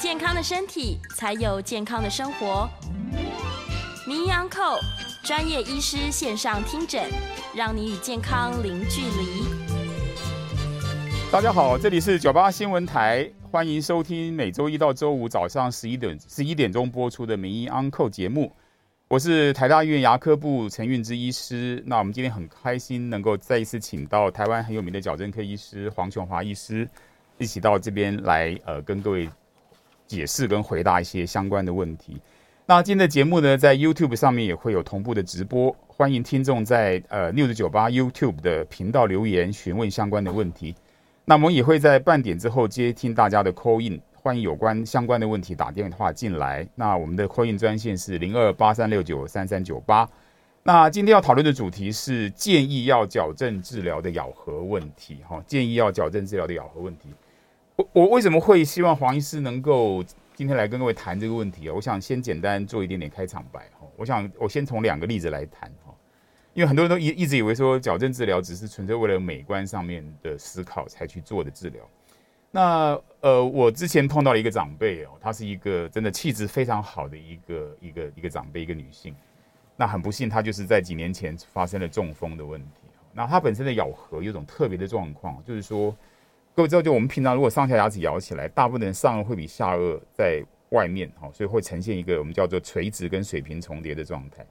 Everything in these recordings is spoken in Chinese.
健康的身体，才有健康的生活。名医 Uncle 专业医师线上听诊，让你与健康零距离。大家好，这里是九八新闻台，欢迎收听每周一到周五早上十一点十一点钟播出的名医 Uncle 节目。我是台大医院牙科部陈运之医师。那我们今天很开心能够再一次请到台湾很有名的矫正科医师黄琼华医师一起到这边来，呃，跟各位。解释跟回答一些相关的问题。那今天的节目呢，在 YouTube 上面也会有同步的直播，欢迎听众在呃 News 98 YouTube 的频道留言询问相关的问题。那我们也会在半点之后接听大家的 call in，欢迎有关相关的问题打电话进来。那我们的 call in 专线是零二八三六九三三九八。那今天要讨论的主题是建议要矫正治疗的咬合问题。哈，建议要矫正治疗的咬合问题。我为什么会希望黄医师能够今天来跟各位谈这个问题啊？我想先简单做一点点开场白哈。我想我先从两个例子来谈哈，因为很多人都一一直以为说矫正治疗只是纯粹为了美观上面的思考才去做的治疗。那呃，我之前碰到了一个长辈哦，她是一个真的气质非常好的一个一个一个长辈，一个女性。那很不幸，她就是在几年前发生了中风的问题。那她本身的咬合有种特别的状况，就是说。各位知道，就我们平常如果上下牙齿咬起来，大部分人上颚会比下颚在外面，哈，所以会呈现一个我们叫做垂直跟水平重叠的状态。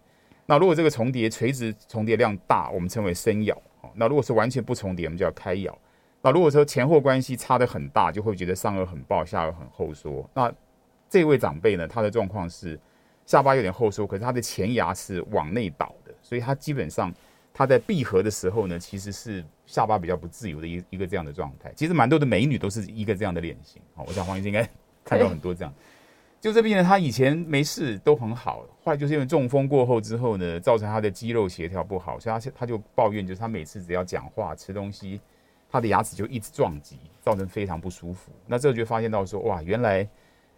那如果这个重叠垂直重叠量大，我们称为深咬，那如果是完全不重叠，我们叫开咬。那如果说前后关系差得很大，就会觉得上颚很暴，下颚很后缩。那这位长辈呢，他的状况是下巴有点后缩，可是他的前牙是往内倒的，所以他基本上。他在闭合的时候呢，其实是下巴比较不自由的一一个这样的状态。其实蛮多的美女都是一个这样的脸型。好，我想黄医生应该 看到很多这样。就这病人，他以前没事都很好，后来就是因为中风过后之后呢，造成他的肌肉协调不好，所以他他就抱怨，就是他每次只要讲话、吃东西，他的牙齿就一直撞击，造成非常不舒服。那这就发现到说，哇，原来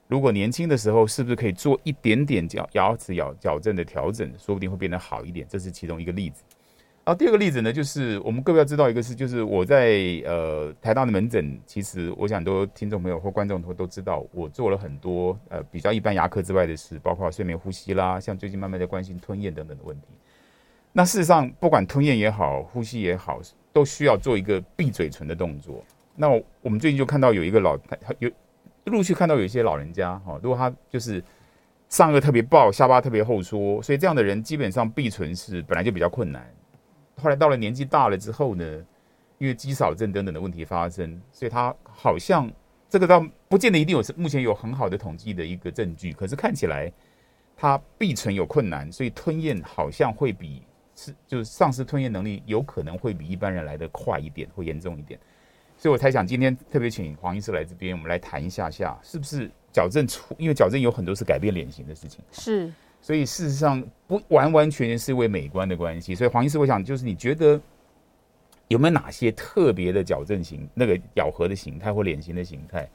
如果年轻的时候是不是可以做一点点矫牙齿矫矫正的调整，说不定会变得好一点。这是其中一个例子。然后第二个例子呢，就是我们各位要知道一个是，就是我在呃台大的门诊，其实我想都听众朋友或观众都都知道，我做了很多呃比较一般牙科之外的事，包括睡眠呼吸啦，像最近慢慢在关心吞咽等等的问题。那事实上，不管吞咽也好，呼吸也好，都需要做一个闭嘴唇的动作。那我们最近就看到有一个老有陆续看到有一些老人家哈，如果他就是上颚特别爆，下巴特别后缩，所以这样的人基本上闭唇是本来就比较困难。后来到了年纪大了之后呢，因为肌少症等等的问题发生，所以他好像这个倒不见得一定有目前有很好的统计的一个证据，可是看起来他闭存有困难，所以吞咽好像会比是就是丧失吞咽能力，有可能会比一般人来得快一点，会严重一点。所以我才想今天特别请黄医师来这边，我们来谈一下下是不是矫正出，因为矫正有很多是改变脸型的事情，是。所以事实上不完完全全是为美观的关系，所以黄医师，我想就是你觉得有没有哪些特别的矫正型那个咬合的形态或脸型的形态，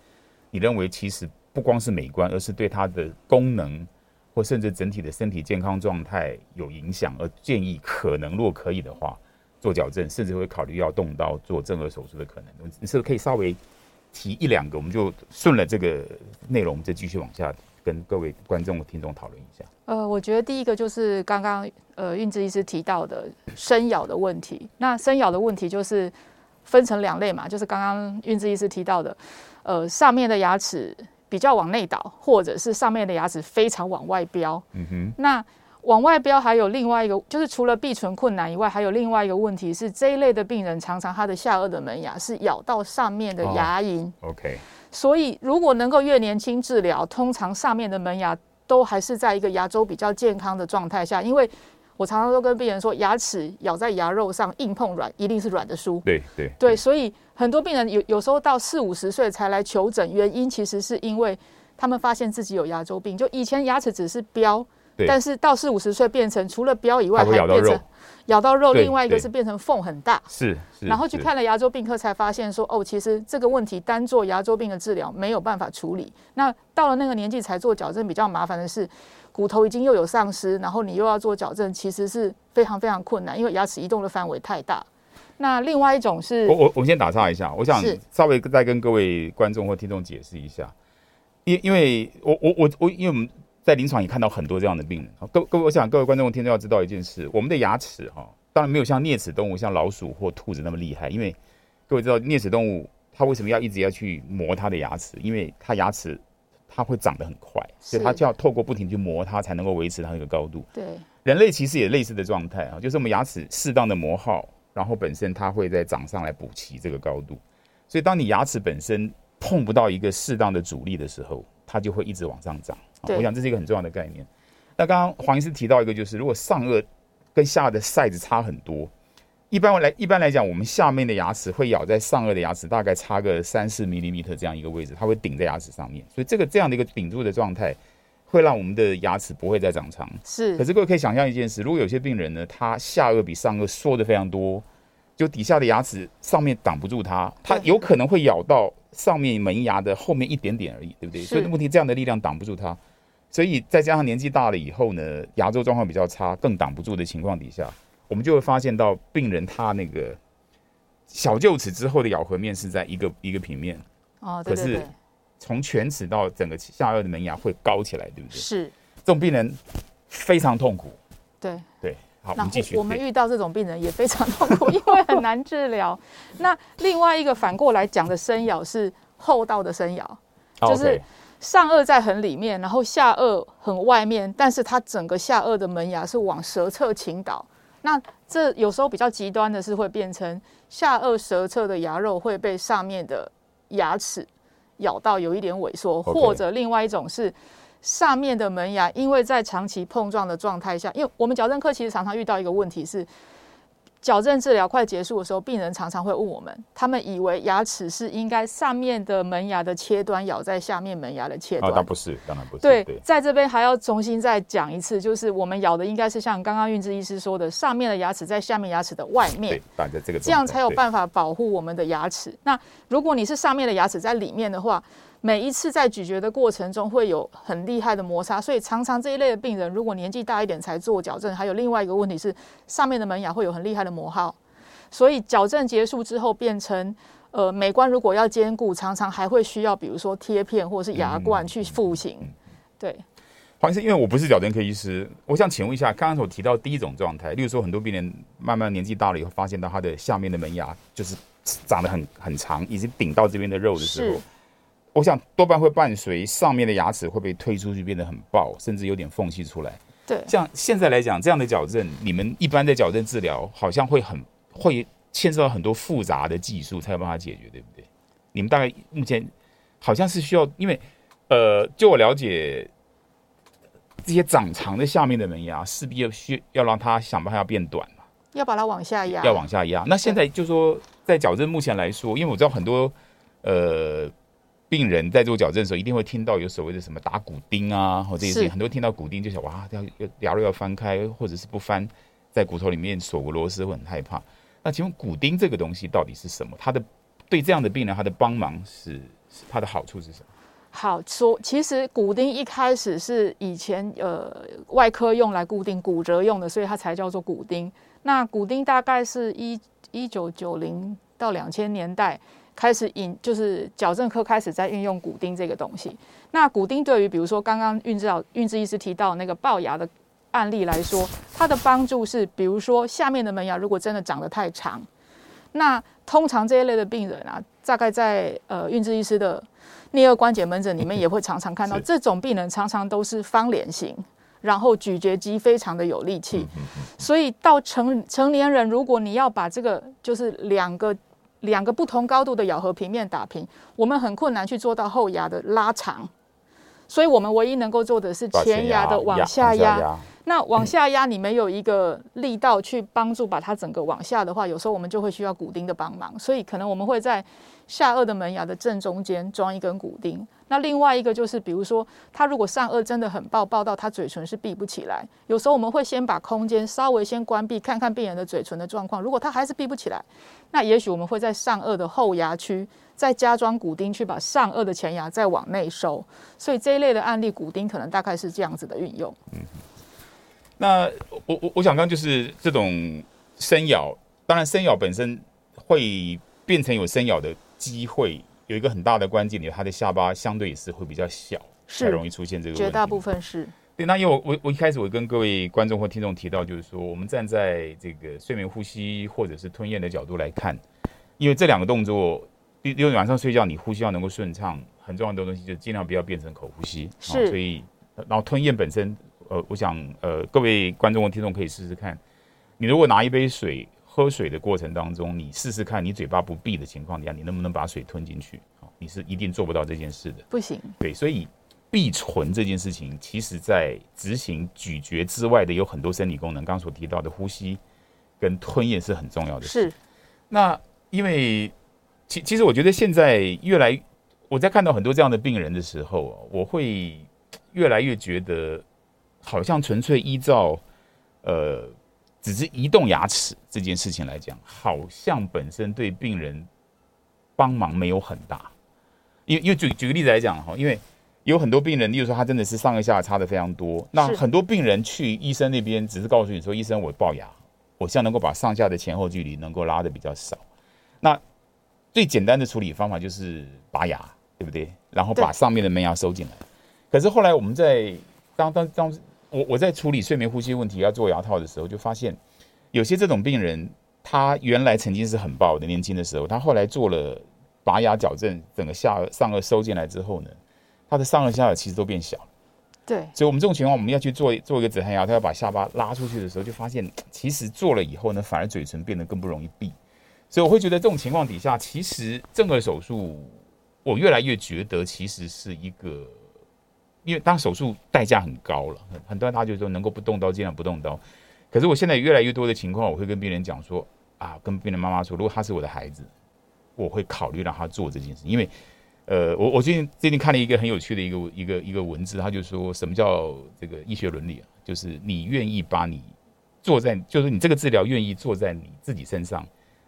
你认为其实不光是美观，而是对它的功能或甚至整体的身体健康状态有影响，而建议可能若可以的话做矫正，甚至会考虑要动刀做正颌手术的可能，你是不是可以稍微提一两个，我们就顺了这个内容，再继续往下。跟各位观众、听众讨论一下。呃，我觉得第一个就是刚刚呃运之医师提到的生咬的问题。那生咬的问题就是分成两类嘛，就是刚刚运之医师提到的，呃，上面的牙齿比较往内倒，或者是上面的牙齿非常往外飙。嗯哼。那往外飙还有另外一个，就是除了闭唇困难以外，还有另外一个问题是这一类的病人常常他的下颚的门牙是咬到上面的牙龈。Oh, OK。所以，如果能够越年轻治疗，通常上面的门牙都还是在一个牙周比较健康的状态下，因为我常常都跟病人说，牙齿咬在牙肉上，硬碰软，一定是软的输。对对对，所以很多病人有有时候到四五十岁才来求诊，原因其实是因为他们发现自己有牙周病，就以前牙齿只是标，但是到四五十岁变成除了标以外，还变成咬到肉，另外一个是变成缝很大。是，然后去看了牙周病科，才发现说，哦，其实这个问题单做牙周病的治疗没有办法处理。那到了那个年纪才做矫正，比较麻烦的是。骨头已经又有丧失，然后你又要做矫正，其实是非常非常困难，因为牙齿移动的范围太大。那另外一种是，我我我们先打岔一下，我想稍微再跟各位观众或听众解释一下，因因为我我我我，因为我们在临床也看到很多这样的病人。各各位，我想各位观众听众要知道一件事，我们的牙齿哈，当然没有像啮齿动物，像老鼠或兔子那么厉害，因为各位知道啮齿动物它为什么要一直要去磨它的牙齿？因为它牙齿。它会长得很快，所以它就要透过不停去磨它，才能够维持它那个高度。对，人类其实也类似的状态啊，就是我们牙齿适当的磨耗，然后本身它会在长上来补齐这个高度。所以当你牙齿本身碰不到一个适当的阻力的时候，它就会一直往上长。我想这是一个很重要的概念。那刚刚黄医师提到一个，就是如果上颚跟下的 size 差很多。一般来，一般来讲，我们下面的牙齿会咬在上颚的牙齿，大概差个三四 m 米这样一个位置，它会顶在牙齿上面。所以这个这样的一个顶住的状态，会让我们的牙齿不会再长长。是。可是各位可以想象一件事，如果有些病人呢，他下颚比上颚缩的非常多，就底下的牙齿上面挡不住它，它有可能会咬到上面门牙的后面一点点而已，对不对？所以问题这样的力量挡不住它，所以再加上年纪大了以后呢，牙周状况比较差，更挡不住的情况底下。我们就会发现到病人他那个小臼齿之后的咬合面是在一个一个平面哦，对对对，可是从犬齿到整个下颚的门牙会高起来，对不对？是，这种病人非常痛苦。对对，好，我们继续。我们遇到这种病人也非常痛苦，因为很难治疗。那另外一个反过来讲的深咬是后道的深咬，就是上颚在很里面，然后下颚很外面，但是它整个下颚的门牙是往舌侧倾倒。那这有时候比较极端的是会变成下颚舌侧的牙肉会被上面的牙齿咬到有一点萎缩，或者另外一种是上面的门牙因为在长期碰撞的状态下，因为我们矫正科其实常常遇到一个问题是。矫正治疗快结束的时候，病人常常会问我们，他们以为牙齿是应该上面的门牙的切端咬在下面门牙的切端，当然不是，当然不是。对，对在这边还要重新再讲一次，就是我们咬的应该是像刚刚韵芝医师说的，上面的牙齿在下面牙齿的外面，对，这个，这样才有办法保护我们的牙齿。那如果你是上面的牙齿在里面的话，每一次在咀嚼的过程中会有很厉害的摩擦，所以常常这一类的病人，如果年纪大一点才做矫正，还有另外一个问题是上面的门牙会有很厉害的磨耗，所以矫正结束之后变成呃美观如果要兼顾，常常还会需要比如说贴片或者是牙冠去复形。对，黄医生，因为我不是矫正科医师，我想请问一下，刚刚所提到第一种状态，例如说很多病人慢慢年纪大了以后，发现到他的下面的门牙就是长得很很长，已经顶到这边的肉的时候。我想多半会伴随上面的牙齿会被推出去，变得很爆，甚至有点缝隙出来。对，像现在来讲，这样的矫正，你们一般的矫正治疗好像会很会牵涉到很多复杂的技术才有办法解决，对不对？你们大概目前好像是需要，因为呃，就我了解，这些长长的下面的门牙势必要需要让它想办法要变短嘛，要把它往下压，要往下压。那现在就说在矫正目前来说，因为我知道很多呃。病人在做矫正的时候，一定会听到有所谓的什么打骨钉啊，或这些事情，很多听到骨钉就想哇，要要牙肉要翻开，或者是不翻，在骨头里面锁个螺丝会很害怕。那请问骨钉这个东西到底是什么？它的对这样的病人，它的帮忙是，是它的好处是什么？好说，其实骨钉一开始是以前呃外科用来固定骨折用的，所以它才叫做骨钉。那骨钉大概是一一九九零到两千年代。开始引就是矫正科开始在运用骨钉这个东西。那骨钉对于比如说刚刚运治老韵芝医师提到那个龅牙的案例来说，它的帮助是，比如说下面的门牙如果真的长得太长，那通常这一类的病人啊，大概在呃运治医师的颞颌关节门诊里面也会常常看到这种病人，常常都是方脸型，然后咀嚼肌非常的有力气。所以到成成年人，如果你要把这个就是两个。两个不同高度的咬合平面打平，我们很困难去做到后牙的拉长，所以我们唯一能够做的是前牙的往下压。那往下压，你没有一个力道去帮助把它整个往下的话，有时候我们就会需要骨钉的帮忙。所以可能我们会在下颚的门牙的正中间装一根骨钉。那另外一个就是，比如说他如果上颚真的很爆，爆到他嘴唇是闭不起来，有时候我们会先把空间稍微先关闭，看看病人的嘴唇的状况。如果他还是闭不起来，那也许我们会在上颚的后牙区再加装骨钉，去把上颚的前牙再往内收。所以这一类的案例，骨钉可能大概是这样子的运用。嗯。那我我我想刚就是这种深咬，当然深咬本身会变成有深咬的机会，有一个很大的关键点，他的下巴相对也是会比较小，才容易出现这个问题。绝大部分是。对，那因为我我我一开始我跟各位观众或听众提到，就是说我们站在这个睡眠呼吸或者是吞咽的角度来看，因为这两个动作，因为晚上睡觉你呼吸要能够顺畅，很重要的东西就尽量不要变成口呼吸。是。所以，然后吞咽本身。呃，我想，呃，各位观众和听众可以试试看，你如果拿一杯水喝水的过程当中，你试试看，你嘴巴不闭的情况底下，你能不能把水吞进去？你是一定做不到这件事的，不行。对，所以闭唇这件事情，其实在执行咀嚼之外的有很多生理功能，刚刚所提到的呼吸跟吞咽是很重要的。是。那因为其其实我觉得现在越来，我在看到很多这样的病人的时候，我会越来越觉得。好像纯粹依照，呃，只是移动牙齿这件事情来讲，好像本身对病人帮忙没有很大。因为因为举举个例子来讲哈，因为有很多病人，例如说他真的是上一下差的非常多，那很多病人去医生那边只是告诉你说，医生我龅牙，我希望能够把上下的前后距离能够拉的比较少。那最简单的处理方法就是拔牙，对不对？然后把上面的门牙收进来。可是后来我们在当当当。当我我在处理睡眠呼吸问题要做牙套的时候，就发现有些这种病人，他原来曾经是很暴的，年轻的时候，他后来做了拔牙矫正，整个下上颚收进来之后呢，他的上颚下颚其实都变小了。对，所以我们这种情况，我们要去做做一个止颌牙，他要把下巴拉出去的时候，就发现其实做了以后呢，反而嘴唇变得更不容易闭。所以我会觉得这种情况底下，其实正颌手术，我越来越觉得其实是一个。因为当手术代价很高了，很很多人他就说能够不动刀尽量不动刀。可是我现在越来越多的情况，我会跟病人讲说啊，跟病人妈妈说，如果他是我的孩子，我会考虑让他做这件事。因为，呃，我我最近最近看了一个很有趣的一个一个一个文字，他就说什么叫这个医学伦理啊？就是你愿意把你做在，就是你这个治疗愿意做在你自己身上、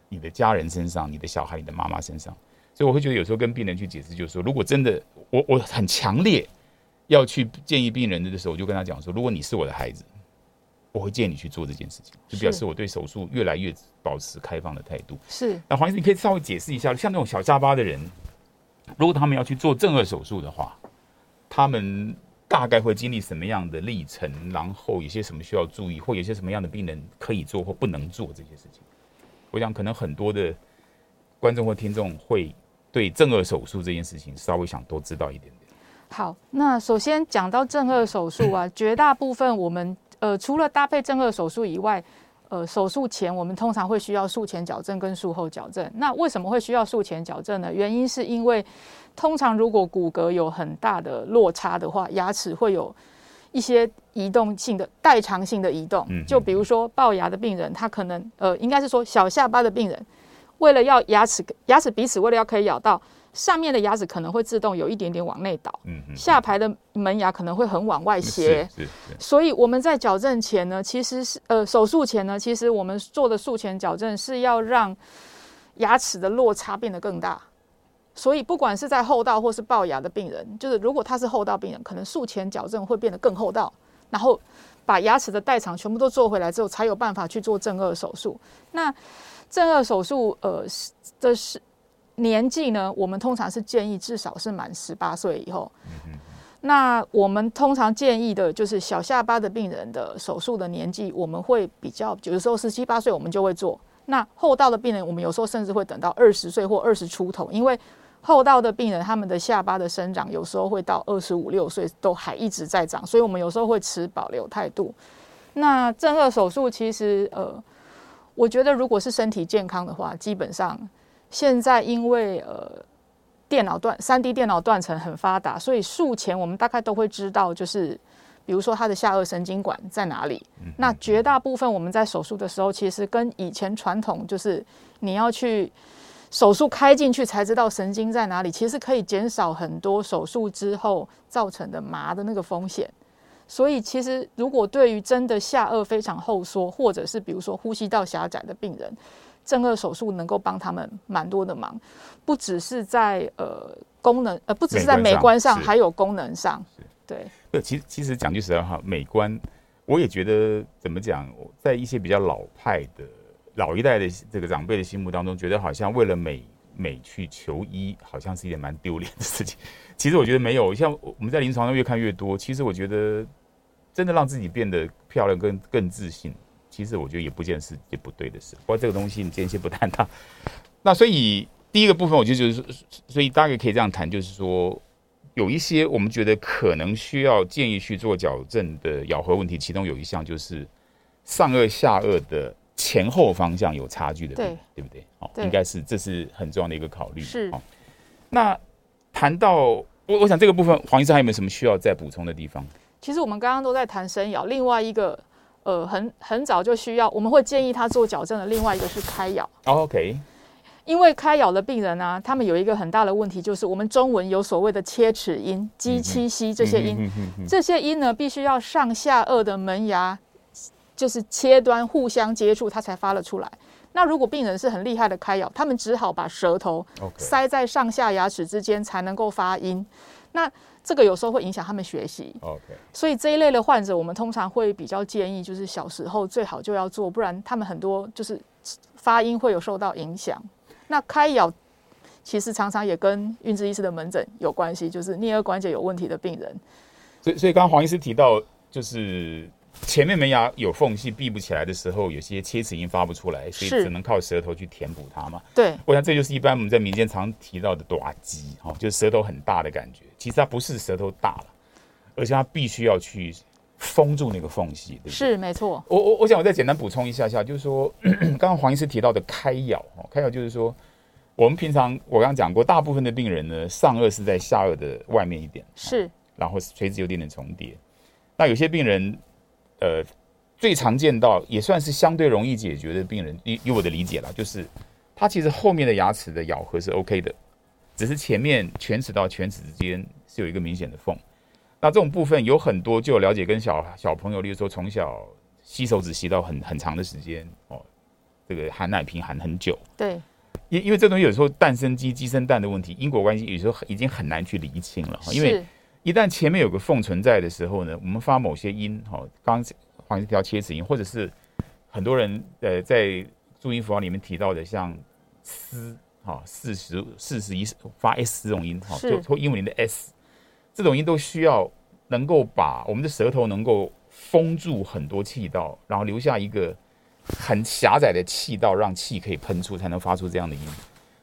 你的家人身上、你的小孩、你的妈妈身上。所以我会觉得有时候跟病人去解释，就是说，如果真的我我很强烈。要去建议病人的时候，我就跟他讲说：如果你是我的孩子，我会建议你去做这件事情，就表示我对手术越来越保持开放的态度。是。那黄医生，你可以稍微解释一下，像那种小下巴的人，如果他们要去做正颌手术的话，他们大概会经历什么样的历程？然后有些什么需要注意，或有些什么样的病人可以做或不能做这些事情？我想，可能很多的观众或听众会对正颌手术这件事情稍微想多知道一点点。好，那首先讲到正颌手术啊，绝大部分我们呃除了搭配正颌手术以外，呃手术前我们通常会需要术前矫正跟术后矫正。那为什么会需要术前矫正呢？原因是因为通常如果骨骼有很大的落差的话，牙齿会有一些移动性的代偿性的移动。就比如说龅牙的病人，他可能呃应该是说小下巴的病人，为了要牙齿牙齿彼此为了要可以咬到。上面的牙齿可能会自动有一点点往内倒，嗯，下排的门牙可能会很往外斜，所以我们在矫正前呢，其实是呃手术前呢，其实我们做的术前矫正是要让牙齿的落差变得更大，所以不管是在后道或是龅牙的病人，就是如果他是后道病人，可能术前矫正会变得更厚道，然后把牙齿的代偿全部都做回来之后，才有办法去做正颚手术。那正颚手术呃的是。年纪呢，我们通常是建议至少是满十八岁以后。那我们通常建议的就是小下巴的病人的手术的年纪，我们会比较，有的时候十七八岁我们就会做。那后道的病人，我们有时候甚至会等到二十岁或二十出头，因为后道的病人他们的下巴的生长有时候会到二十五六岁都还一直在长，所以我们有时候会持保留态度。那正颌手术其实，呃，我觉得如果是身体健康的话，基本上。现在因为呃电脑断三 D 电脑断层很发达，所以术前我们大概都会知道，就是比如说他的下颚神经管在哪里。那绝大部分我们在手术的时候，其实跟以前传统就是你要去手术开进去才知道神经在哪里，其实可以减少很多手术之后造成的麻的那个风险。所以其实如果对于真的下颚非常后缩，或者是比如说呼吸道狭窄的病人，正颌手术能够帮他们蛮多的忙，不只是在呃功能呃，不只是在美观上，还有功能上。对，不，其实其实讲句实在话，美观，我也觉得怎么讲，在一些比较老派的老一代的这个长辈的心目当中，觉得好像为了美美去求医，好像是一件蛮丢脸的事情。其实我觉得没有，像我们在临床上越看越多，其实我觉得真的让自己变得漂亮跟更自信，其实我觉得也不见是也不对的事。不过这个东西你今天先不谈它。那所以第一个部分，我觉得就是，所以大概可以这样谈，就是说。有一些我们觉得可能需要建议去做矫正的咬合问题，其中有一项就是上颚下颚的前后方向有差距的，对，对不对？哦，应该是这是很重要的一个考虑。是。那谈到我，我想这个部分黄医生还有没有什么需要再补充的地方？其实我们刚刚都在谈生咬，另外一个呃很很早就需要，我们会建议他做矫正的另外一个是开咬。Oh, OK。因为开咬的病人啊，他们有一个很大的问题，就是我们中文有所谓的切齿音、鸡七西这些音，这些音呢，必须要上下颚的门牙就是切端互相接触，它才发了出来。那如果病人是很厉害的开咬，他们只好把舌头塞在上下牙齿之间才能够发音。那这个有时候会影响他们学习。OK，所以这一类的患者，我们通常会比较建议，就是小时候最好就要做，不然他们很多就是发音会有受到影响。那开咬其实常常也跟运智医师的门诊有关系，就是颞颌关节有问题的病人。所以，所以刚刚黄医师提到，就是前面门牙有缝隙闭不起来的时候，有些切齿音发不出来，所以只能靠舌头去填补它嘛。对，我想这就是一般我们在民间常提到的大鸡，哈，就是舌头很大的感觉。其实它不是舌头大了，而且它必须要去封住那个缝隙，对不对？是没错。我我我想我再简单补充一下下，就是说，刚刚黄医师提到的开咬哦，开咬就是说，我们平常我刚刚讲过，大部分的病人呢，上颚是在下颚的外面一点，是，然后垂直有点点重叠。那有些病人，呃，最常见到也算是相对容易解决的病人，以以我的理解啦，就是他其实后面的牙齿的咬合是 OK 的，只是前面犬齿到犬齿之间是有一个明显的缝。那这种部分有很多，就有了解跟小小朋友，例如说从小吸手指吸到很很长的时间哦，这个含奶瓶含很久。对，因因为这东西有时候蛋生鸡，鸡生蛋的问题，因果关系有时候已经很难去厘清了。因为一旦前面有个缝存在的时候呢，我们发某些音，哈，刚刚黄医师提到切齿音，或者是很多人呃在注音符号里面提到的像嘶，哈，四十四十一发 s 这种音，哈，就说英文里的 s。这种音都需要能够把我们的舌头能够封住很多气道，然后留下一个很狭窄的气道，让气可以喷出，才能发出这样的音。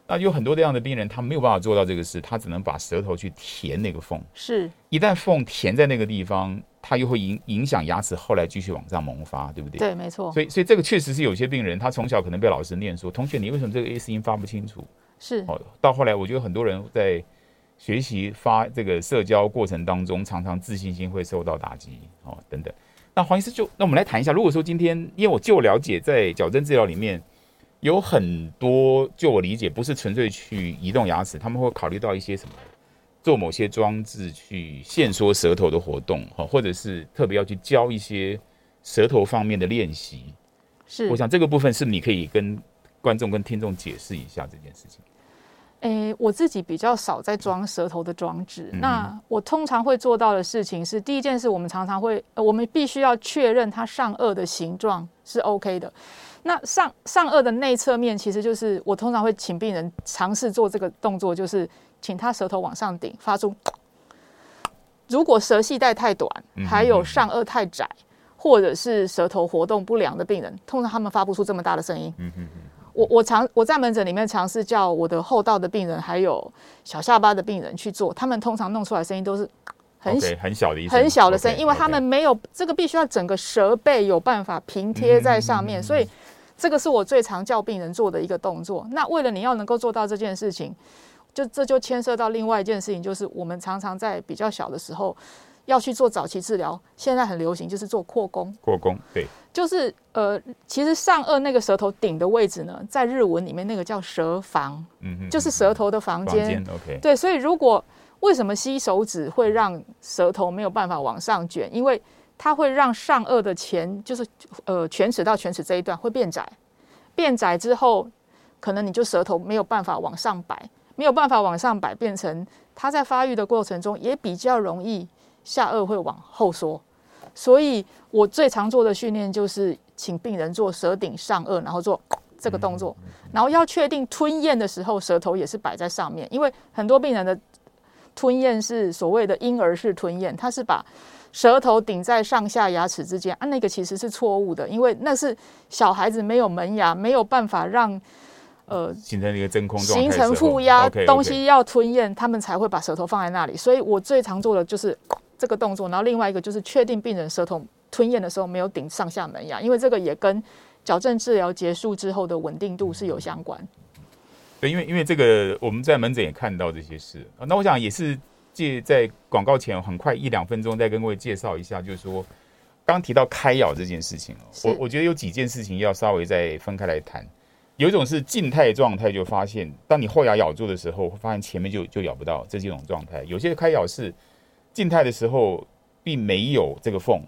那有很多这样的病人，他没有办法做到这个事，他只能把舌头去填那个缝。是，一旦缝填在那个地方，它又会影影响牙齿后来继续往上萌发，对不对？对，没错。所以，所以这个确实是有些病人，他从小可能被老师念说：“同学，你为什么这个 S 音发不清楚？”是。哦，到后来，我觉得很多人在。学习发这个社交过程当中，常常自信心会受到打击哦，等等。那黄医师就，那我们来谈一下，如果说今天，因为我就了解，在矫正治疗里面有很多，就我理解，不是纯粹去移动牙齿，他们会考虑到一些什么，做某些装置去限缩舌头的活动，哈，或者是特别要去教一些舌头方面的练习。是，我想这个部分是你可以跟观众跟听众解释一下这件事情。诶、欸，我自己比较少在装舌头的装置。那我通常会做到的事情是，第一件事，我们常常会，呃、我们必须要确认它上颚的形状是 OK 的。那上上颚的内侧面，其实就是我通常会请病人尝试做这个动作，就是请他舌头往上顶，发出。如果舌系带太短，还有上颚太窄，或者是舌头活动不良的病人，通常他们发不出这么大的声音。我我尝我在门诊里面尝试叫我的后道的病人，还有小下巴的病人去做，他们通常弄出来声音都是很、okay, 很小的一很小的声音，因为他们没有这个必须要整个舌背有办法平贴在上面，所以这个是我最常叫病人做的一个动作。那为了你要能够做到这件事情，就这就牵涉到另外一件事情，就是我们常常在比较小的时候要去做早期治疗，现在很流行就是做扩弓。扩弓，对，就是呃，其实上颚那个舌头顶的位置呢，在日文里面那个叫舌房，嗯哼，就是舌头的房间。OK，对，所以如果为什么吸手指会让舌头没有办法往上卷？因为它会让上颚的前，就是呃犬齿到犬齿这一段会变窄，变窄之后，可能你就舌头没有办法往上摆，没有办法往上摆，变成它在发育的过程中也比较容易下颚会往后缩。所以我最常做的训练就是请病人做舌顶上颚，然后做这个动作，然后要确定吞咽的时候舌头也是摆在上面，因为很多病人的吞咽是所谓的婴儿式吞咽，它是把舌头顶在上下牙齿之间啊，那个其实是错误的，因为那是小孩子没有门牙，没有办法让呃形成一个真空状态，形成负压，okay, okay. 东西要吞咽，他们才会把舌头放在那里。所以我最常做的就是这个动作，然后另外一个就是确定病人舌头吞咽的时候没有顶上下门牙，因为这个也跟矫正治疗结束之后的稳定度是有相关。对，因为因为这个我们在门诊也看到这些事，那我想也是。借在广告前很快一两分钟再跟各位介绍一下，就是说刚提到开咬这件事情，我我觉得有几件事情要稍微再分开来谈。有一种是静态状态，就发现当你后牙咬住的时候，会发现前面就就咬不到，这几种状态。有些开咬是静态的时候并没有这个缝，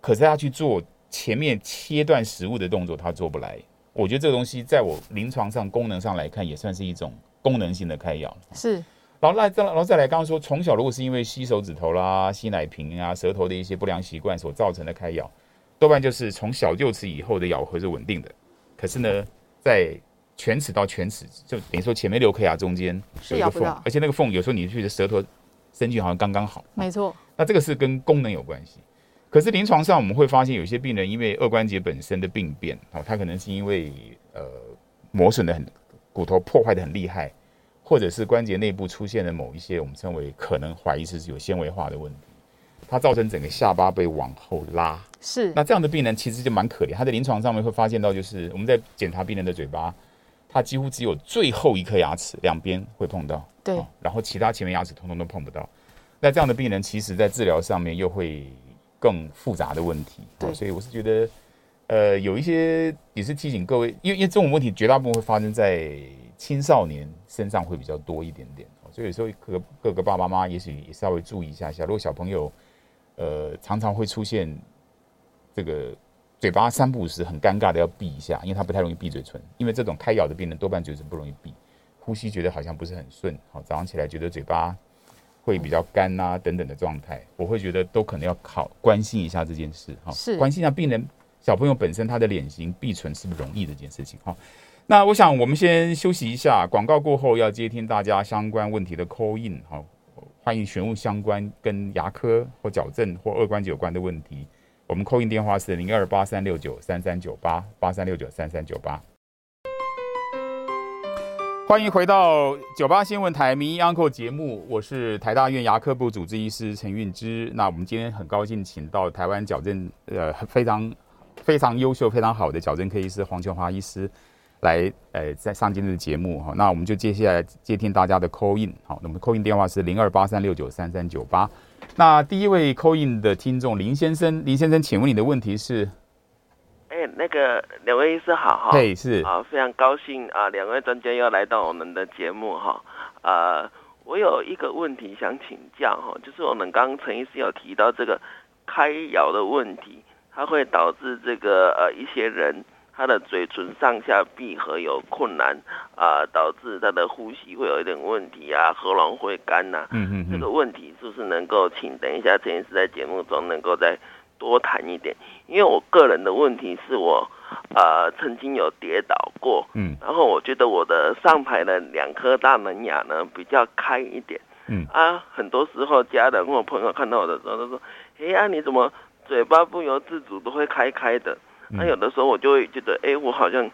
可是他去做前面切断食物的动作，他做不来。我觉得这个东西在我临床上功能上来看，也算是一种功能性的开咬。是。然后来再然后再来，刚刚说从小如果是因为吸手指头啦、吸奶瓶啊、舌头的一些不良习惯所造成的开咬，多半就是从小臼齿以后的咬合是稳定的。可是呢，在犬齿到犬齿，就等于说前面六颗牙中间有一个缝，而且那个缝有时候你去的舌头伸进好像刚刚好。没错。那这个是跟功能有关系。可是临床上我们会发现，有些病人因为二关节本身的病变，哦，他可能是因为呃磨损的很，骨头破坏的很厉害。或者是关节内部出现了某一些我们称为可能怀疑是有纤维化的问题，它造成整个下巴被往后拉。是，那这样的病人其实就蛮可怜。他在临床上面会发现到，就是我们在检查病人的嘴巴，他几乎只有最后一颗牙齿两边会碰到，对，然后其他前面牙齿通通都碰不到。那这样的病人其实在治疗上面又会更复杂的问题。对，所以我是觉得，呃，有一些也是提醒各位，因为因为这种问题绝大部分会发生在。青少年身上会比较多一点点，所以有时候各各个爸爸妈妈也许也稍微注意一下下。如果小朋友，呃，常常会出现这个嘴巴三不五时很尴尬的要闭一下，因为他不太容易闭嘴唇。因为这种开咬的病人多半嘴唇不容易闭，呼吸觉得好像不是很顺，好，早上起来觉得嘴巴会比较干啊等等的状态，我会觉得都可能要考关心一下这件事，哈，是关心一下病人小朋友本身他的脸型闭唇是不是容易这件事情，哈。那我想，我们先休息一下。广告过后要接听大家相关问题的 call in，好，欢迎询问相关跟牙科或矫正或二关节有关的问题。我们扣印电话是零二八三六九三三九八八三六九三三九八。欢迎回到九八新闻台名医 Uncle 节目，我是台大院牙科部主治医师陈运之。那我们今天很高兴请到台湾矫正呃非常非常优秀、非常好的矫正科医师黄琼华医师。来，呃，在上今日的节目哈，那我们就接下来接听大家的 call in，好，那么 call in 电话是零二八三六九三三九八。那第一位 call in 的听众林先生，林先生，请问你的问题是？哎、欸，那个两位医师好哈，对，是啊，非常高兴啊，两位专家要来到我们的节目哈，呃，我有一个问题想请教哈，就是我们刚刚陈医师有提到这个开窑的问题，它会导致这个呃一些人。他的嘴唇上下闭合有困难啊、呃，导致他的呼吸会有一点问题啊，喉咙会干呐、啊。嗯嗯，这个问题是不是能够请等一下陈医师在节目中能够再多谈一点？因为我个人的问题是我呃曾经有跌倒过，嗯，然后我觉得我的上排的两颗大门牙呢比较开一点，嗯啊，很多时候家人或朋友看到我的时候都说：“哎呀，你怎么嘴巴不由自主都会开开的？”那有的时候我就会觉得，哎，我好像，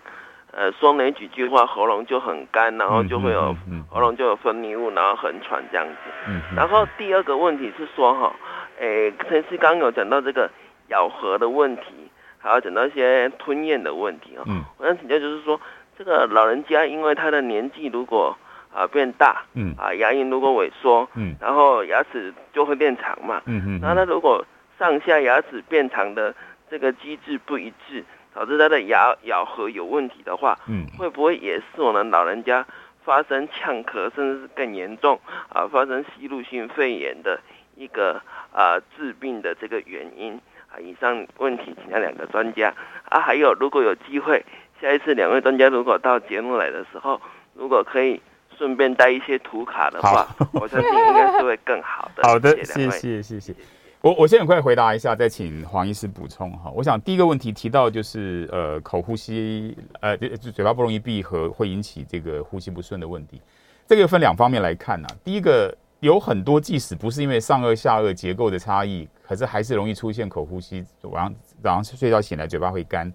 呃，说哪几句话，喉咙就很干，然后就会有喉咙就有分泌物，然后很喘这样子。嗯。然后第二个问题是说，哈，哎，陈师刚有讲到这个咬合的问题，还有讲到一些吞咽的问题啊。嗯。我想请教就是说，这个老人家因为他的年纪如果啊变大，嗯啊牙龈如果萎缩，嗯然后牙齿就会变长嘛，嗯嗯，那他如果上下牙齿变长的这个机制不一致，导致他的牙咬合有问题的话，嗯会不会也是我们老人家发生呛咳，甚至是更严重啊，发生吸入性肺炎的一个啊致病的这个原因啊？以上问题请教两个专家啊，还有如果有机会，下一次两位专家如果到节目来的时候，如果可以顺便带一些图卡的话，我相信应该是会更好的。好的，谢谢谢谢谢谢。我我先很快回答一下，再请黄医师补充哈。我想第一个问题提到就是呃口呼吸呃就嘴巴不容易闭合会引起这个呼吸不顺的问题，这个分两方面来看呢、第一个有很多即使不是因为上颚下颚结构的差异，可是还是容易出现口呼吸，晚上早上睡觉醒来嘴巴会干。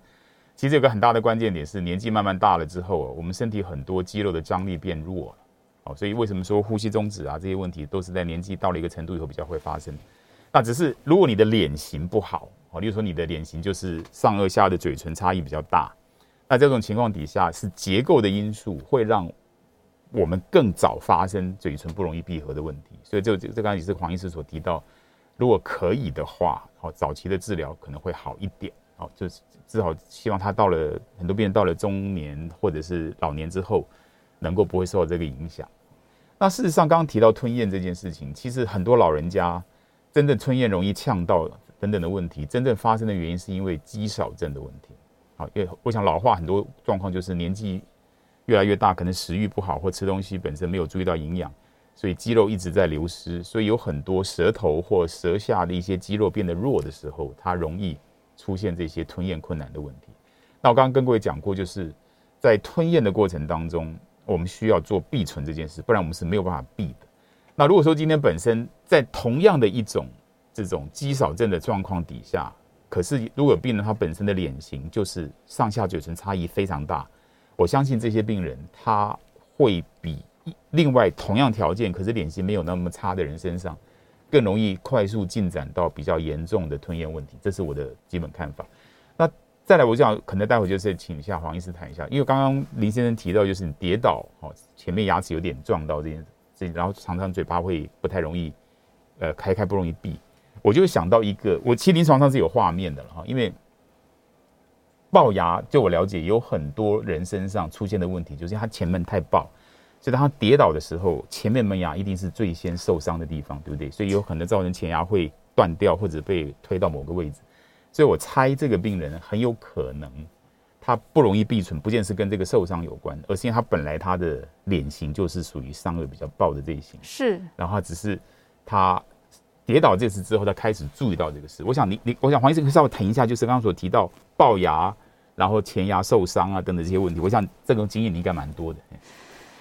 其实有个很大的关键点是年纪慢慢大了之后，我们身体很多肌肉的张力变弱了哦，所以为什么说呼吸中止啊这些问题都是在年纪到了一个程度以后比较会发生。那只是，如果你的脸型不好，哦，例如说你的脸型就是上颚下的嘴唇差异比较大，那这种情况底下是结构的因素会让我们更早发生嘴唇不容易闭合的问题。所以这这刚才也是黄医师所提到，如果可以的话，哦，早期的治疗可能会好一点，哦，就是至少希望他到了很多病人到了中年或者是老年之后，能够不会受到这个影响。那事实上，刚刚提到吞咽这件事情，其实很多老人家。真正吞咽容易呛到等等的问题，真正发生的原因是因为肌少症的问题。好，因为我想老化很多状况就是年纪越来越大，可能食欲不好或吃东西本身没有注意到营养，所以肌肉一直在流失，所以有很多舌头或舌下的一些肌肉变得弱的时候，它容易出现这些吞咽困难的问题。那我刚刚跟各位讲过，就是在吞咽的过程当中，我们需要做闭唇这件事，不然我们是没有办法闭的。那如果说今天本身在同样的一种这种肌少症的状况底下，可是如果病人他本身的脸型就是上下嘴唇差异非常大，我相信这些病人他会比另外同样条件可是脸型没有那么差的人身上更容易快速进展到比较严重的吞咽问题，这是我的基本看法。那再来，我想可能待会就是请一下黄医师谈一下，因为刚刚林先生提到就是你跌倒，哦，前面牙齿有点撞到这件事。然后常常嘴巴会不太容易，呃，开开不容易闭。我就想到一个，我其实临床上是有画面的了哈，因为龅牙，就我了解，有很多人身上出现的问题，就是他前门太龅，所以当他跌倒的时候，前面门牙一定是最先受伤的地方，对不对？所以有可能造成前牙会断掉或者被推到某个位置。所以我猜这个病人很有可能。他不容易闭唇，不见是跟这个受伤有关，而是因为他本来他的脸型就是属于上颚比较暴的这一型，是。然后他只是他跌倒这次之后，他开始注意到这个事。我想你你，我想黄医生可以稍微谈一下，就是刚刚所提到龅牙，然后前牙受伤啊等等这些问题。我想这种经验你应该蛮多的。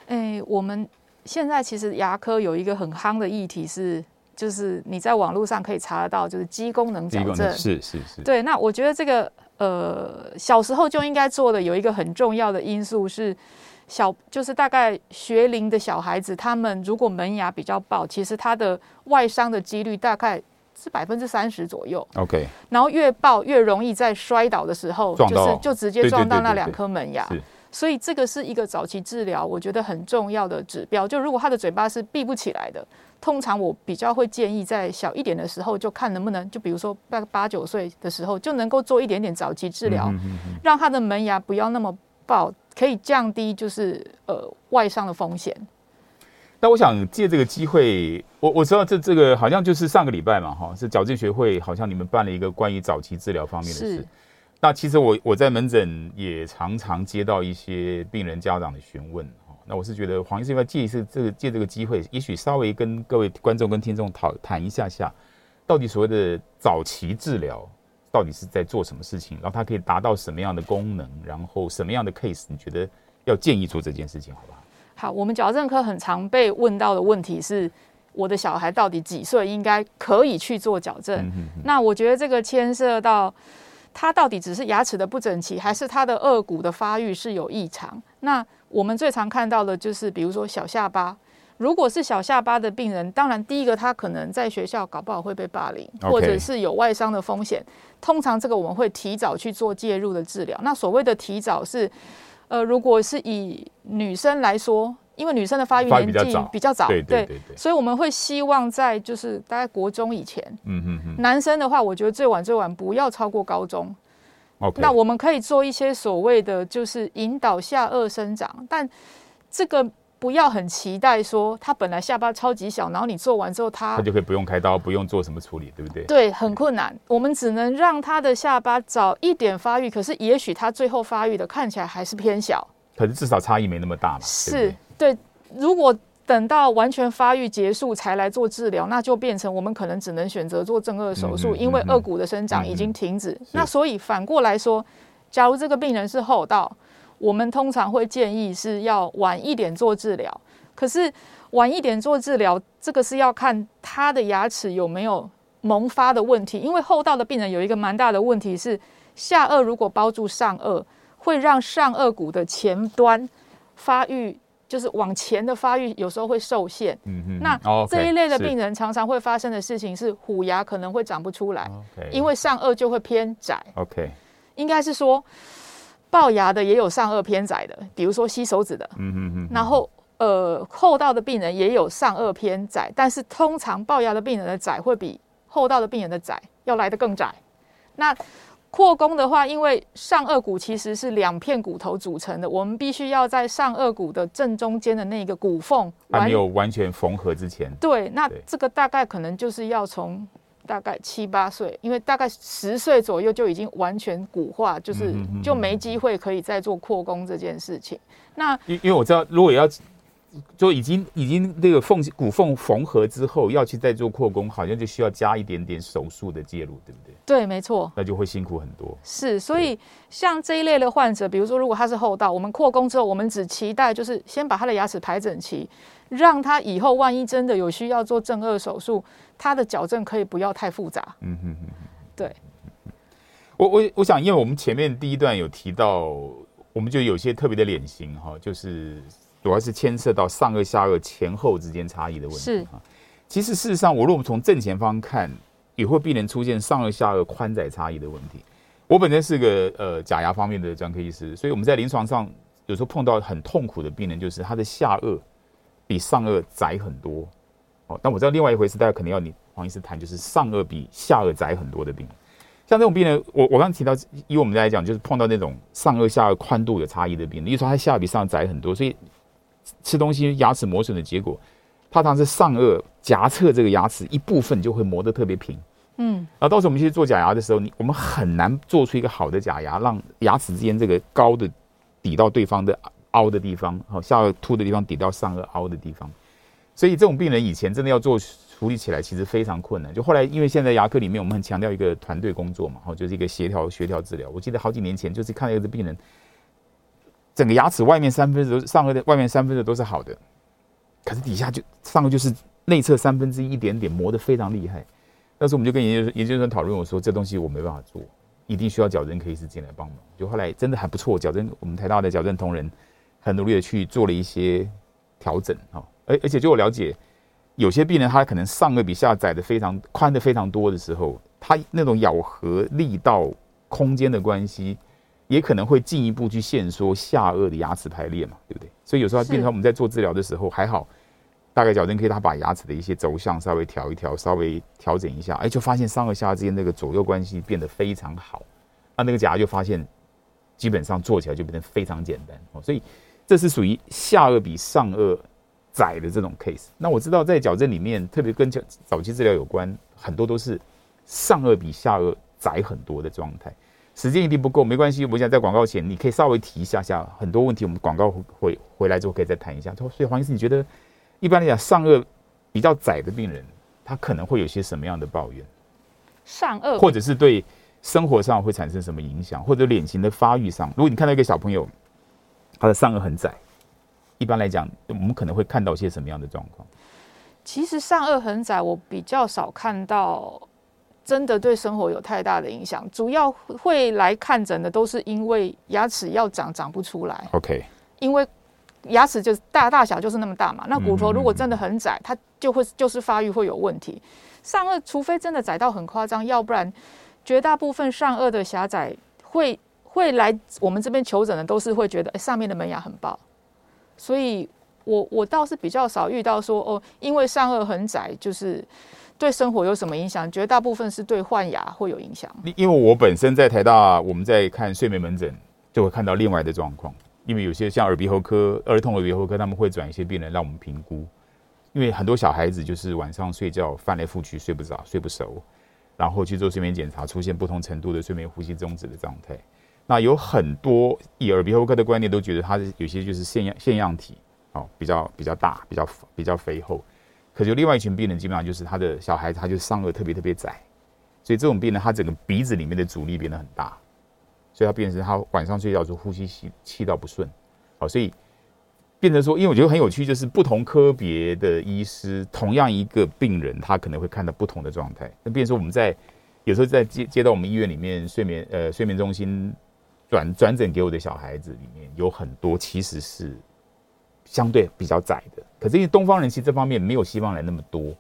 哎，我们现在其实牙科有一个很夯的议题是，就是你在网络上可以查得到，就是肌功能矫正。是是是。对，那我觉得这个。呃，小时候就应该做的有一个很重要的因素是，小就是大概学龄的小孩子，他们如果门牙比较爆，其实他的外伤的几率大概是百分之三十左右。OK，然后越爆越容易在摔倒的时候，就是就直接撞到那两颗门牙。所以这个是一个早期治疗，我觉得很重要的指标。就如果他的嘴巴是闭不起来的，通常我比较会建议在小一点的时候就看能不能，就比如说大概八九岁的时候就能够做一点点早期治疗，让他的门牙不要那么爆，可以降低就是呃外伤的风险。那我想借这个机会，我我知道这这个好像就是上个礼拜嘛，哈，是矫正学会好像你们办了一个关于早期治疗方面的事。那其实我我在门诊也常常接到一些病人家长的询问，那我是觉得黄医师要借一次这个借这个机会，也许稍微跟各位观众跟听众讨谈一下下，到底所谓的早期治疗到底是在做什么事情，然后它可以达到什么样的功能，然后什么样的 case 你觉得要建议做这件事情，好不好？好，我们矫正科很常被问到的问题是，我的小孩到底几岁应该可以去做矫正？嗯哼哼。那我觉得这个牵涉到。他到底只是牙齿的不整齐，还是他的颚骨的发育是有异常？那我们最常看到的就是，比如说小下巴。如果是小下巴的病人，当然第一个他可能在学校搞不好会被霸凌，或者是有外伤的风险。通常这个我们会提早去做介入的治疗。那所谓的提早是，呃，如果是以女生来说，因为女生的发育年纪比较早，对对对对，所以我们会希望在就是大概国中以前，嗯嗯嗯，男生的话，我觉得最晚最晚不要超过高中。OK，那我们可以做一些所谓的就是引导下颚生长，但这个不要很期待说他本来下巴超级小，然后你做完之后他他就可以不用开刀，不用做什么处理，对不对？对，很困难。我们只能让他的下巴早一点发育，可是也许他最后发育的看起来还是偏小。可是至少差异没那么大嘛。是对，对，如果等到完全发育结束才来做治疗，那就变成我们可能只能选择做正颚手术，嗯嗯嗯、因为颚骨的生长已经停止。那所以反过来说，假如这个病人是后道，我们通常会建议是要晚一点做治疗。可是晚一点做治疗，这个是要看他的牙齿有没有萌发的问题。因为后道的病人有一个蛮大的问题是，下颚如果包住上颚。会让上颚骨的前端发育，就是往前的发育，有时候会受限。嗯嗯。那这一类的病人常常会发生的事情是，虎牙可能会长不出来，因为上颚就会偏窄。OK。应该是说，龅牙的也有上颚偏窄的，比如说吸手指的。嗯嗯嗯。然后，呃，戽斗的病人也有上颚偏窄，但是通常龅牙的病人的窄会比戽斗的病人的窄要来得更窄。那扩弓的话，因为上颚骨其实是两片骨头组成的，我们必须要在上颚骨的正中间的那个骨缝还没有完全缝合之前。对，那这个大概可能就是要从大概七八岁，因为大概十岁左右就已经完全骨化，就是就没机会可以再做扩弓这件事情。那因因为我知道，如果要。就已经已经这个缝骨缝缝合之后，要去再做扩弓，好像就需要加一点点手术的介入，对不对？对，没错。那就会辛苦很多。是，所以像这一类的患者，比如说如果他是后道，我们扩弓之后，我们只期待就是先把他的牙齿排整齐，让他以后万一真的有需要做正顎手术，他的矫正可以不要太复杂。嗯哼哼。对。我我我想，因为我们前面第一段有提到，我们就有些特别的脸型哈，就是。主要是牵涉到上颚、下颚前后之间差异的问题。是，其实事实上，我如果从正前方看，也会必然出现上颚、下颚宽窄差异的问题。我本身是个呃假牙方面的专科医师，所以我们在临床上有时候碰到很痛苦的病人，就是他的下颚比上颚窄很多。哦，但我知道另外一回事，大家可能要你黄医师谈，就是上颚比下颚窄很多的病人。像这种病人，我我刚刚提到，以我们来讲，就是碰到那种上颚、下颚宽度有差异的病人，例如说他下颚比上颚窄很多，所以。吃东西牙齿磨损的结果，它常常是上颚夹侧这个牙齿一部分就会磨得特别平，嗯，然后到时候我们去做假牙的时候，你我们很难做出一个好的假牙，让牙齿之间这个高的抵到对方的凹的地方，好下颚凸的地方抵到上颚凹的地方，所以这种病人以前真的要做处理起来其实非常困难。就后来因为现在牙科里面我们很强调一个团队工作嘛，好就是一个协调协调治疗。我记得好几年前就是看到一个病人。整个牙齿外面三分之都上顎的，外面三分之都是好的，可是底下就上顎就是内侧三分之一一点点磨得非常厉害。那时候我们就跟研究研究生讨论，我说这东西我没办法做，一定需要矫正科医师进来帮忙。就后来真的还不错，矫正我们台大的矫正同仁很努力的去做了一些调整啊，而而且就我了解，有些病人他可能上颚比下窄的非常宽的非常多的时候，他那种咬合力道空间的关系。也可能会进一步去限缩下颚的牙齿排列嘛，对不对？所以有时候变成我们在做治疗的时候还好，大概矫正可以他把牙齿的一些轴向稍微调一调，稍微调整一下，哎，就发现上颚下顎之间那个左右关系变得非常好，那那个假牙就发现基本上做起来就变得非常简单哦。所以这是属于下颚比上颚窄的这种 case。那我知道在矫正里面，特别跟早期治疗有关，很多都是上颚比下颚窄很多的状态。时间一定不够，没关系。我想在广告前，你可以稍微提一下下很多问题。我们广告回回来之后可以再谈一下。所以黄医师，你觉得一般来讲，上颚比较窄的病人，他可能会有些什么样的抱怨？上颚，或者是对生活上会产生什么影响，或者脸型的发育上，如果你看到一个小朋友，他的上颚很窄，一般来讲，我们可能会看到些什么样的状况？其实上颚很窄，我比较少看到。真的对生活有太大的影响，主要会来看诊的都是因为牙齿要长长不出来。OK，因为牙齿就是大大小就是那么大嘛，那骨头如果真的很窄，它就会就是发育会有问题。上颚除非真的窄到很夸张，要不然绝大部分上颚的狭窄会会来我们这边求诊的都是会觉得，哎，上面的门牙很爆，所以我我倒是比较少遇到说哦，因为上颚很窄，就是对生活有什么影响？绝大部分是对换牙会有影响。因为我本身在台大，我们在看睡眠门诊，就会看到另外的状况。因为有些像耳鼻喉科、儿童耳鼻喉科，他们会转一些病人让我们评估。因为很多小孩子就是晚上睡觉翻来覆去睡不着、睡不熟，然后去做睡眠检查，出现不同程度的睡眠呼吸中止的状态。那有很多以耳鼻喉科的观念都觉得他是有些就是腺样腺样体，哦，比较比较大，比较比较肥厚。可是另外一群病人，基本上就是他的小孩子，他就上颚特别特别窄，所以这种病人他整个鼻子里面的阻力变得很大。所以他变成他晚上睡觉的时候呼吸气气道不顺，好，所以变成说，因为我觉得很有趣，就是不同科别的医师，同样一个病人，他可能会看到不同的状态。那变成说，我们在有时候在接接到我们医院里面睡眠呃睡眠中心转转诊给我的小孩子里面，有很多其实是相对比较窄的。可是因为东方人其实这方面没有西方人那么多，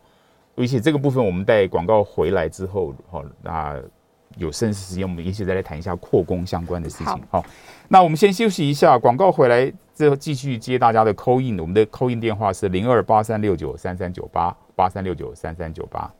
而且这个部分我们在广告回来之后，好那。有剩时间，我们一起再来谈一下扩工相关的事情。好，好，那我们先休息一下，广告回来之后继续接大家的 call in。我们的 call in 电话是零二八三六九三三九八八三六九三三九八。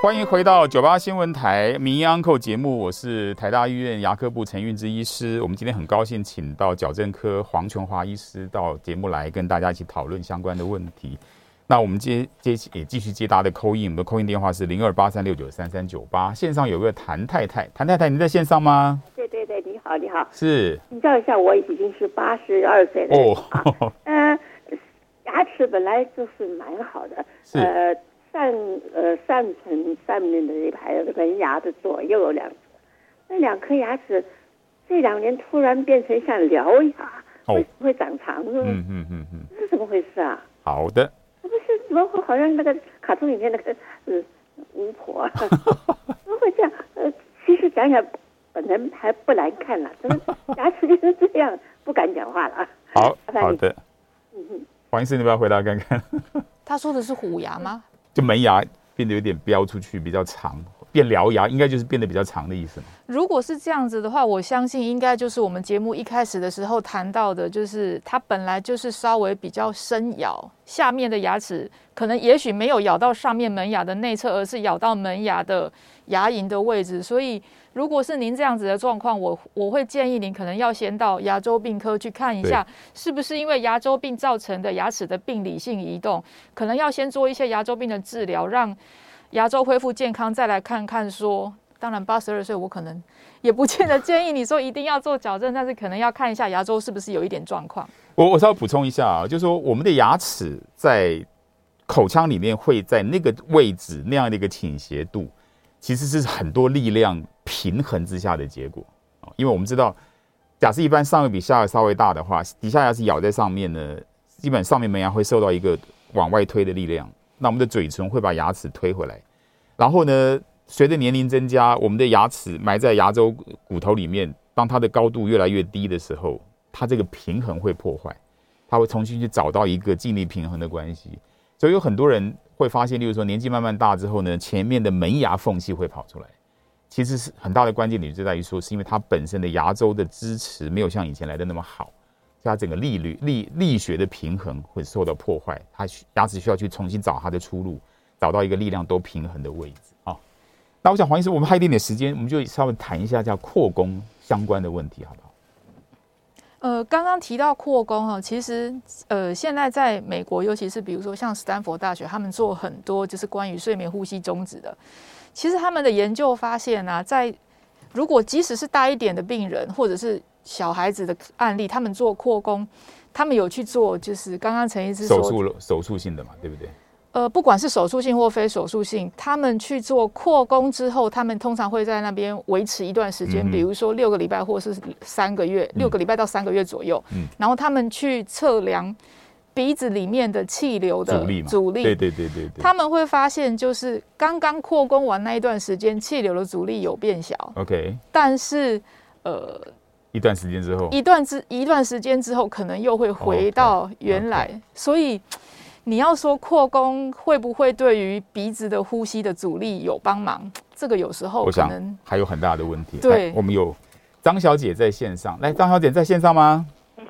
欢迎回到九八新闻台名医 Uncle 节目，我是台大医院牙科部陈运之医师。我们今天很高兴请到矫正科黄琼华医师到节目来跟大家一起讨论相关的问题。那我们接接也继续接大家的 call in，我们的 call in 电话是零二八三六九三三九八。线上有个谭太太，谭太太，你在线上吗？对对对，你好，你好。是。请教一下，我已经是八十二岁了。哦。嗯、呃，牙齿本来就是蛮好的。是。呃，上呃上层上面的一排门牙的左右有两，那两颗牙齿这两年突然变成像獠牙，哦、会会长长是嗯嗯嗯嗯。这是怎么回事啊？好的。不是怎么会好像那个卡通里面那个呃巫婆，怎么会这样？呃，其实想想本人还不难看了，怎么 牙齿就是这样，不敢讲话了。好好的，嗯哼，黄医师，你不要回答看看。他说的是虎牙吗？就门牙变得有点飙出去，比较长。变獠牙应该就是变得比较长的意思。如果是这样子的话，我相信应该就是我们节目一开始的时候谈到的，就是它本来就是稍微比较深咬，下面的牙齿可能也许没有咬到上面门牙的内侧，而是咬到门牙的牙龈的位置。所以，如果是您这样子的状况，我我会建议您可能要先到牙周病科去看一下，是不是因为牙周病造成的牙齿的病理性移动，可能要先做一些牙周病的治疗，让。牙周恢复健康，再来看看说，当然八十二岁我可能也不见得建议你说一定要做矫正，但是可能要看一下牙周是不是有一点状况。我我稍微补充一下啊，就是说我们的牙齿在口腔里面会在那个位置那样的一个倾斜度，其实是很多力量平衡之下的结果。因为我们知道，假设一般上颚比下颚稍微大的话，底下牙齿咬在上面呢，基本上面门牙会受到一个往外推的力量。那我们的嘴唇会把牙齿推回来，然后呢，随着年龄增加，我们的牙齿埋在牙周骨头里面，当它的高度越来越低的时候，它这个平衡会破坏，它会重新去找到一个尽力平衡的关系。所以有很多人会发现，例如说年纪慢慢大之后呢，前面的门牙缝隙会跑出来，其实是很大的关键点就在于说，是因为它本身的牙周的支持没有像以前来的那么好。它整个力率力力学的平衡会受到破坏，它牙齿需要去重新找它的出路，找到一个力量都平衡的位置啊。那我想黄医师，我们还有一点点时间，我们就稍微谈一下叫扩弓相关的问题，好不好？呃，刚刚提到扩工哈，其实呃，现在在美国，尤其是比如说像斯坦福大学，他们做很多就是关于睡眠呼吸中止的。其实他们的研究发现呢、啊，在如果即使是大一点的病人，或者是小孩子的案例，他们做扩工，他们有去做，就是刚刚陈医师手术手术性的嘛，对不对？呃，不管是手术性或非手术性，他们去做扩宫之后，他们通常会在那边维持一段时间，嗯、比如说六个礼拜或是三个月，六个礼拜到三个月左右。嗯，然后他们去测量鼻子里面的气流的阻力，阻力，对对对对对，他们会发现，就是刚刚扩宫完那一段时间，气流的阻力有变小。OK，但是呃。一段时间之后，一段之一段时间之后，可能又会回到原来。Oh, okay, okay. 所以你要说扩弓会不会对于鼻子的呼吸的阻力有帮忙？这个有时候可能还有很大的问题。对，我们有张小姐在线上，来，张小姐在线上吗？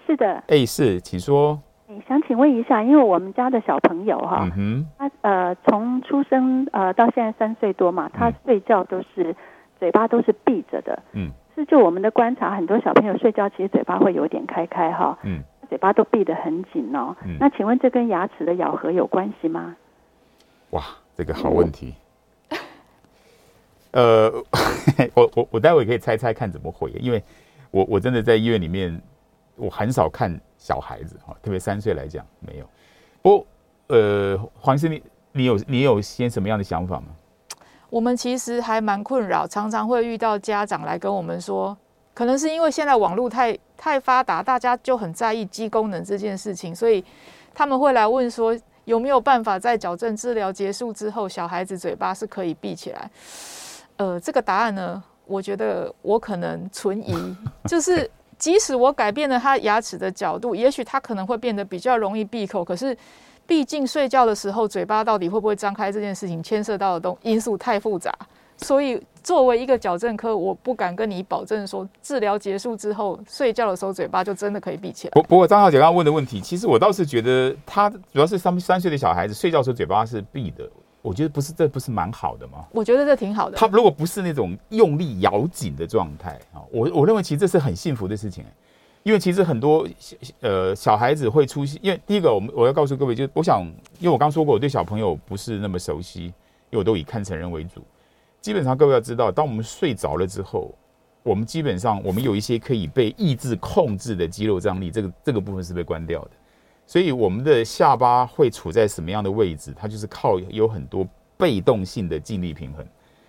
是的。哎，是，请说。哎，想请问一下，因为我们家的小朋友哈，嗯、他呃从出生呃到现在三岁多嘛，他睡觉都是、嗯、嘴巴都是闭着的，嗯，是就我们的观察，很多小朋友睡觉其实嘴巴会有点开开哈，嗯，嘴巴都闭得很紧哦，嗯，那请问这跟牙齿的咬合有关系吗？哇，这个好问题，嗯、呃，我我我待会可以猜猜看怎么回，因为我我真的在医院里面，我很少看。小孩子哈，特别三岁来讲没有。不过，呃，黄医师，你你有你有些什么样的想法吗？我们其实还蛮困扰，常常会遇到家长来跟我们说，可能是因为现在网络太太发达，大家就很在意肌功能这件事情，所以他们会来问说，有没有办法在矫正治疗结束之后，小孩子嘴巴是可以闭起来？呃，这个答案呢，我觉得我可能存疑，就是。即使我改变了他牙齿的角度，也许他可能会变得比较容易闭口。可是，毕竟睡觉的时候嘴巴到底会不会张开这件事情，牵涉到的东因素太复杂。所以，作为一个矫正科，我不敢跟你保证说，治疗结束之后睡觉的时候嘴巴就真的可以闭起来。不不过，张小姐刚刚问的问题，其实我倒是觉得，他主要是三三岁的小孩子睡觉的时候嘴巴是闭的。我觉得不是，这不是蛮好的吗？我觉得这挺好的。他如果不是那种用力咬紧的状态啊，我我认为其实这是很幸福的事情，因为其实很多呃小孩子会出现，因为第一个我们我要告诉各位，就是我想，因为我刚说过我对小朋友不是那么熟悉，因为我都以看成人为主。基本上各位要知道，当我们睡着了之后，我们基本上我们有一些可以被抑制控制的肌肉张力，这个这个部分是被关掉的。所以我们的下巴会处在什么样的位置？它就是靠有很多被动性的静力平衡。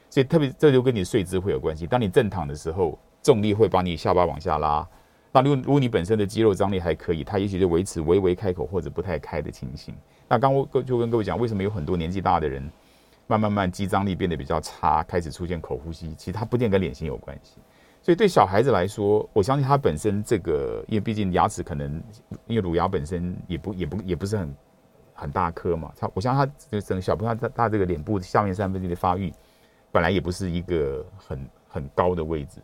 所以特别这就跟你睡姿会有关系。当你正躺的时候，重力会把你下巴往下拉。那如如果你本身的肌肉张力还可以，它也许就维持微微开口或者不太开的情形。那刚我就跟各位讲，为什么有很多年纪大的人，慢慢慢肌张力变得比较差，开始出现口呼吸？其实它不见跟脸型有关系。所以对小孩子来说，我相信他本身这个，因为毕竟牙齿可能，因为乳牙本身也不也不也不是很很大颗嘛，他我相信他整个小朋友他他这个脸部下面三分之一的发育，本来也不是一个很很高的位置。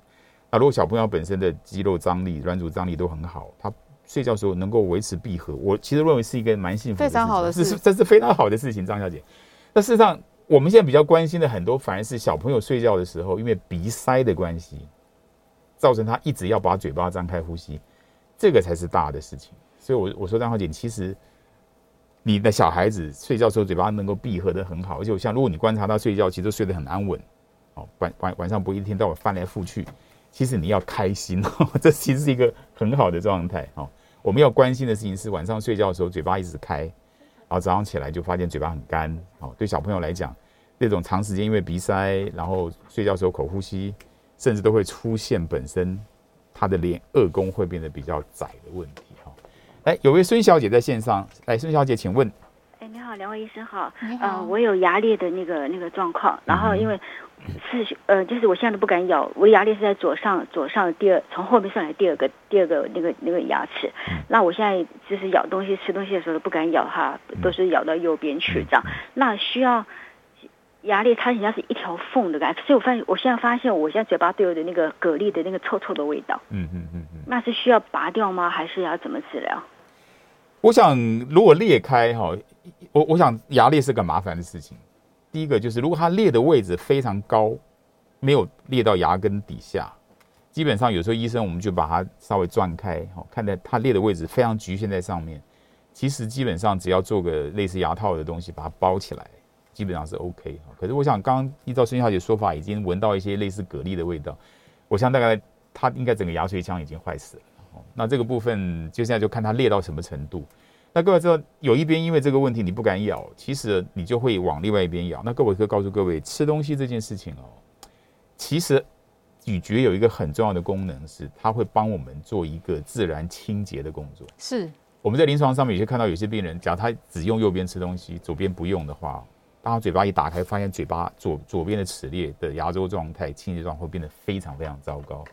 那如果小朋友本身的肌肉张力、软组张力都很好，他睡觉的时候能够维持闭合，我其实认为是一个蛮幸福的事情，非常好的事，是这是非常好的事情，张小姐。那事实上，我们现在比较关心的很多，反而是小朋友睡觉的时候，因为鼻塞的关系。造成他一直要把嘴巴张开呼吸，这个才是大的事情。所以，我我说张浩姐，其实你的小孩子睡觉时候嘴巴能够闭合的很好，而且我像如果你观察他睡觉，其实睡得很安稳，哦，晚晚晚上不一天到晚翻来覆去。其实你要开心哦，这其实是一个很好的状态。哦，我们要关心的事情是晚上睡觉的时候嘴巴一直开，啊早上起来就发现嘴巴很干。哦，对小朋友来讲，那种长时间因为鼻塞，然后睡觉时候口呼吸。甚至都会出现本身他的脸颚弓会变得比较窄的问题哈。哎，有位孙小姐在线上，来，孙小姐，请问。哎，你好，两位医生好。你好。呃，我有牙裂的那个那个状况，然后因为是呃，就是我现在都不敢咬，我的牙裂是在左上左上第二，从后面上来第二个第二个那个那个牙齿。嗯。那我现在就是咬东西吃东西的时候都不敢咬哈，都是咬到右边去这样。那需要。牙裂它人家是一条缝的感觉，所以我发现我现在发现我现在嘴巴都有的那个蛤蜊的那个臭臭的味道。嗯嗯嗯嗯，那是需要拔掉吗？还是要怎么治疗？我想如果裂开哈，我我想牙裂是个麻烦的事情。第一个就是如果它裂的位置非常高，没有裂到牙根底下，基本上有时候医生我们就把它稍微转开，哈，看在它裂的位置非常局限在上面，其实基本上只要做个类似牙套的东西把它包起来。基本上是 OK，可是我想刚刚依照孙小姐说法，已经闻到一些类似蛤蜊的味道，我想大概它应该整个牙髓腔已经坏死了。那这个部分就现在就看它裂到什么程度。那各位知道有一边因为这个问题你不敢咬，其实你就会往另外一边咬。那各位可以告诉各位，吃东西这件事情哦，其实咀嚼有一个很重要的功能，是它会帮我们做一个自然清洁的工作。是我们在临床上面有些看到有些病人，假如他只用右边吃东西，左边不用的话。当他嘴巴一打开，发现嘴巴左左边的齿列的牙周状态、清洁状况会变得非常非常糟糕。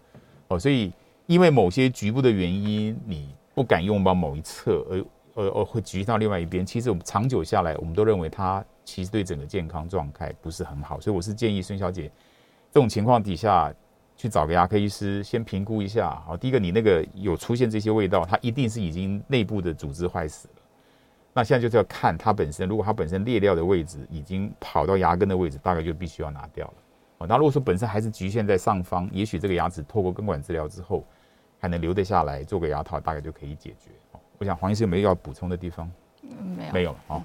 哦，所以因为某些局部的原因，你不敢用到某一侧，而而而会局到另外一边。其实我们长久下来，我们都认为它其实对整个健康状态不是很好。所以我是建议孙小姐，这种情况底下去找个牙科医师先评估一下。好，第一个你那个有出现这些味道，它一定是已经内部的组织坏死了。那现在就是要看它本身，如果它本身裂掉的位置已经跑到牙根的位置，大概就必须要拿掉了。哦，那如果说本身还是局限在上方，也许这个牙齿透过根管治疗之后还能留得下来，做个牙套大概就可以解决。哦，我想黄医师有没有要补充的地方？没有，没有。哦，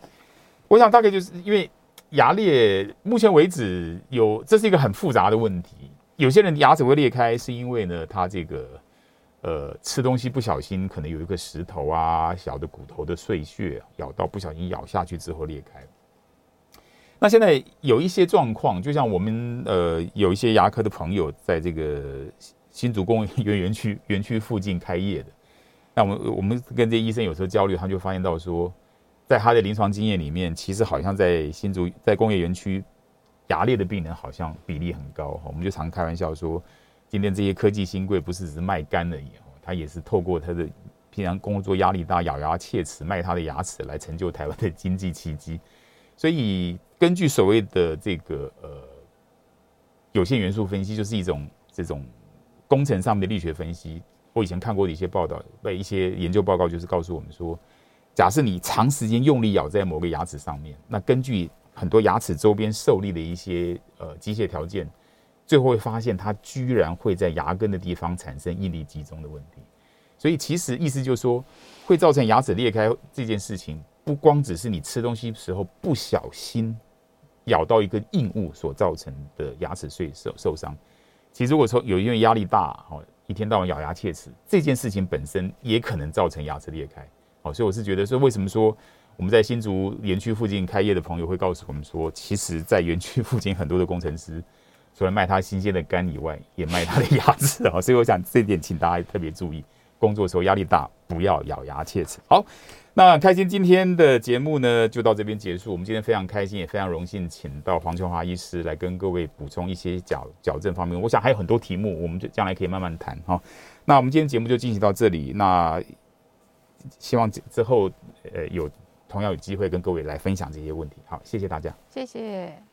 我想大概就是因为牙裂，目前为止有这是一个很复杂的问题。有些人牙齿会裂开，是因为呢，他这个。呃，吃东西不小心，可能有一个石头啊、小的骨头的碎屑咬到，不小心咬下去之后裂开。那现在有一些状况，就像我们呃有一些牙科的朋友在这个新竹工业园园区园区附近开业的，那我们我们跟这医生有时候交流，他就发现到说，在他的临床经验里面，其实好像在新竹在工业园区牙裂的病人好像比例很高。我们就常开玩笑说。今天这些科技新贵不是只是卖肝而已，他也是透过他的平常工作压力大，咬牙切齿卖他的牙齿来成就台湾的经济奇迹。所以根据所谓的这个呃有限元素分析，就是一种这种工程上面的力学分析。我以前看过的一些报道，被一些研究报告就是告诉我们说，假设你长时间用力咬在某个牙齿上面，那根据很多牙齿周边受力的一些呃机械条件。最后会发现，它居然会在牙根的地方产生应力集中的问题，所以其实意思就是说，会造成牙齿裂开这件事情，不光只是你吃东西时候不小心咬到一个硬物所造成的牙齿碎受受伤。其实如果说有因为压力大，哦，一天到晚咬牙切齿，这件事情本身也可能造成牙齿裂开。好，所以我是觉得说，为什么说我们在新竹园区附近开业的朋友会告诉我们说，其实，在园区附近很多的工程师。除了卖他新鲜的肝以外，也卖他的牙齿啊，所以我想这点，请大家特别注意，工作时候压力大，不要咬牙切齿。好，那开心今天的节目呢，就到这边结束。我们今天非常开心，也非常荣幸，请到黄秋华医师来跟各位补充一些矫矫正方面。我想还有很多题目，我们就将来可以慢慢谈哈。那我们今天节目就进行到这里，那希望之后呃有同样有机会跟各位来分享这些问题。好，谢谢大家，谢谢。